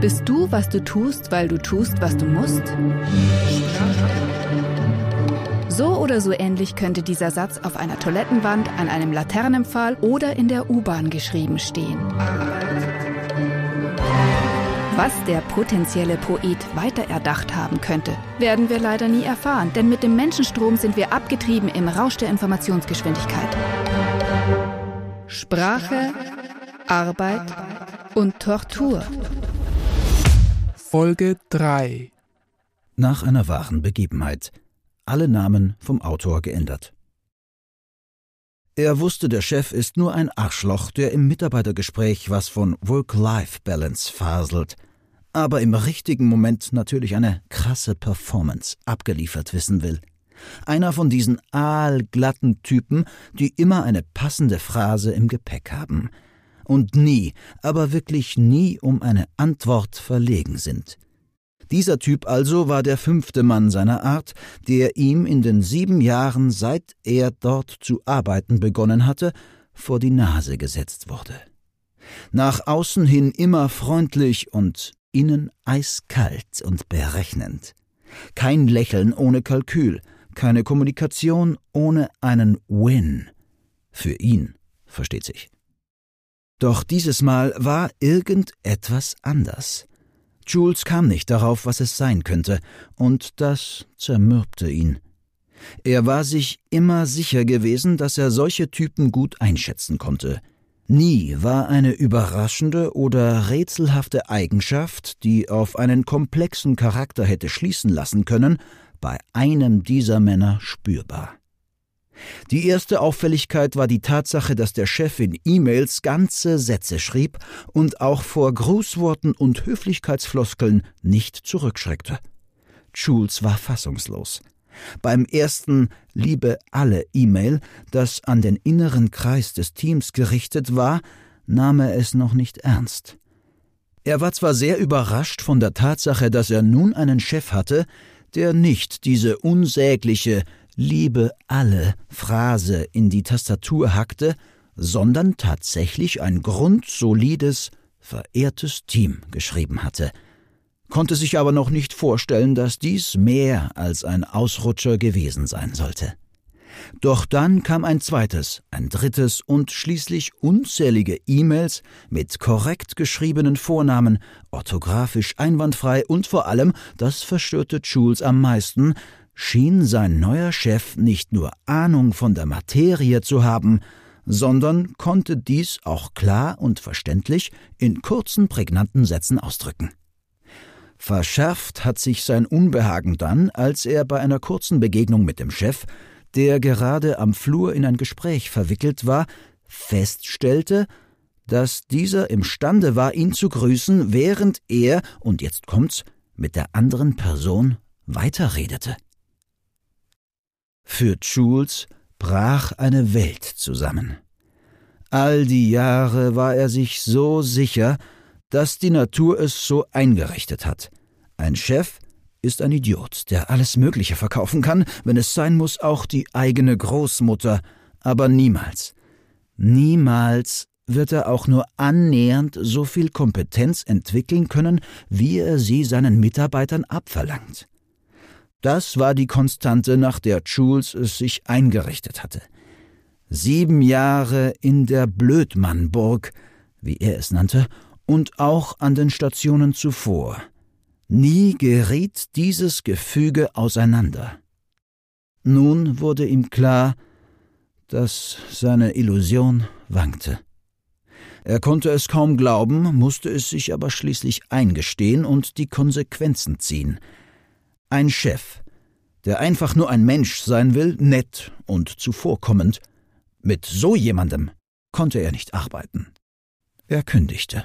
Bist du, was du tust, weil du tust, was du musst? So oder so ähnlich könnte dieser Satz auf einer Toilettenwand, an einem Laternenpfahl oder in der U-Bahn geschrieben stehen. Was der potenzielle Poet weiter erdacht haben könnte, werden wir leider nie erfahren, denn mit dem Menschenstrom sind wir abgetrieben im Rausch der Informationsgeschwindigkeit. Sprache, Arbeit und Tortur. Folge 3 Nach einer wahren Begebenheit. Alle Namen vom Autor geändert. Er wusste, der Chef ist nur ein Arschloch, der im Mitarbeitergespräch was von Work-Life-Balance faselt, aber im richtigen Moment natürlich eine krasse Performance abgeliefert wissen will. Einer von diesen aalglatten Typen, die immer eine passende Phrase im Gepäck haben – und nie, aber wirklich nie um eine Antwort verlegen sind. Dieser Typ also war der fünfte Mann seiner Art, der ihm in den sieben Jahren, seit er dort zu arbeiten begonnen hatte, vor die Nase gesetzt wurde. Nach außen hin immer freundlich und innen eiskalt und berechnend. Kein Lächeln ohne Kalkül, keine Kommunikation ohne einen Win. Für ihn, versteht sich. Doch dieses Mal war irgendetwas anders. Jules kam nicht darauf, was es sein könnte, und das zermürbte ihn. Er war sich immer sicher gewesen, dass er solche Typen gut einschätzen konnte. Nie war eine überraschende oder rätselhafte Eigenschaft, die auf einen komplexen Charakter hätte schließen lassen können, bei einem dieser Männer spürbar. Die erste Auffälligkeit war die Tatsache, dass der Chef in E-Mails ganze Sätze schrieb und auch vor Grußworten und Höflichkeitsfloskeln nicht zurückschreckte. Jules war fassungslos. Beim ersten Liebe alle E-Mail, das an den inneren Kreis des Teams gerichtet war, nahm er es noch nicht ernst. Er war zwar sehr überrascht von der Tatsache, dass er nun einen Chef hatte, der nicht diese unsägliche, Liebe alle Phrase in die Tastatur hackte, sondern tatsächlich ein grundsolides, verehrtes Team geschrieben hatte, konnte sich aber noch nicht vorstellen, dass dies mehr als ein Ausrutscher gewesen sein sollte. Doch dann kam ein zweites, ein drittes und schließlich unzählige E-Mails mit korrekt geschriebenen Vornamen, orthografisch einwandfrei und vor allem, das verstörte Jules am meisten, schien sein neuer Chef nicht nur Ahnung von der Materie zu haben, sondern konnte dies auch klar und verständlich in kurzen, prägnanten Sätzen ausdrücken. Verschärft hat sich sein Unbehagen dann, als er bei einer kurzen Begegnung mit dem Chef, der gerade am Flur in ein Gespräch verwickelt war, feststellte, dass dieser imstande war, ihn zu grüßen, während er, und jetzt kommt's, mit der anderen Person weiterredete. Für Jules brach eine Welt zusammen. All die Jahre war er sich so sicher, dass die Natur es so eingerichtet hat. Ein Chef ist ein Idiot, der alles Mögliche verkaufen kann, wenn es sein muss, auch die eigene Großmutter, aber niemals, niemals wird er auch nur annähernd so viel Kompetenz entwickeln können, wie er sie seinen Mitarbeitern abverlangt. Das war die Konstante, nach der Jules es sich eingerichtet hatte. Sieben Jahre in der Blödmannburg, wie er es nannte, und auch an den Stationen zuvor. Nie geriet dieses Gefüge auseinander. Nun wurde ihm klar, dass seine Illusion wankte. Er konnte es kaum glauben, musste es sich aber schließlich eingestehen und die Konsequenzen ziehen – ein Chef, der einfach nur ein Mensch sein will, nett und zuvorkommend. Mit so jemandem konnte er nicht arbeiten. Er kündigte.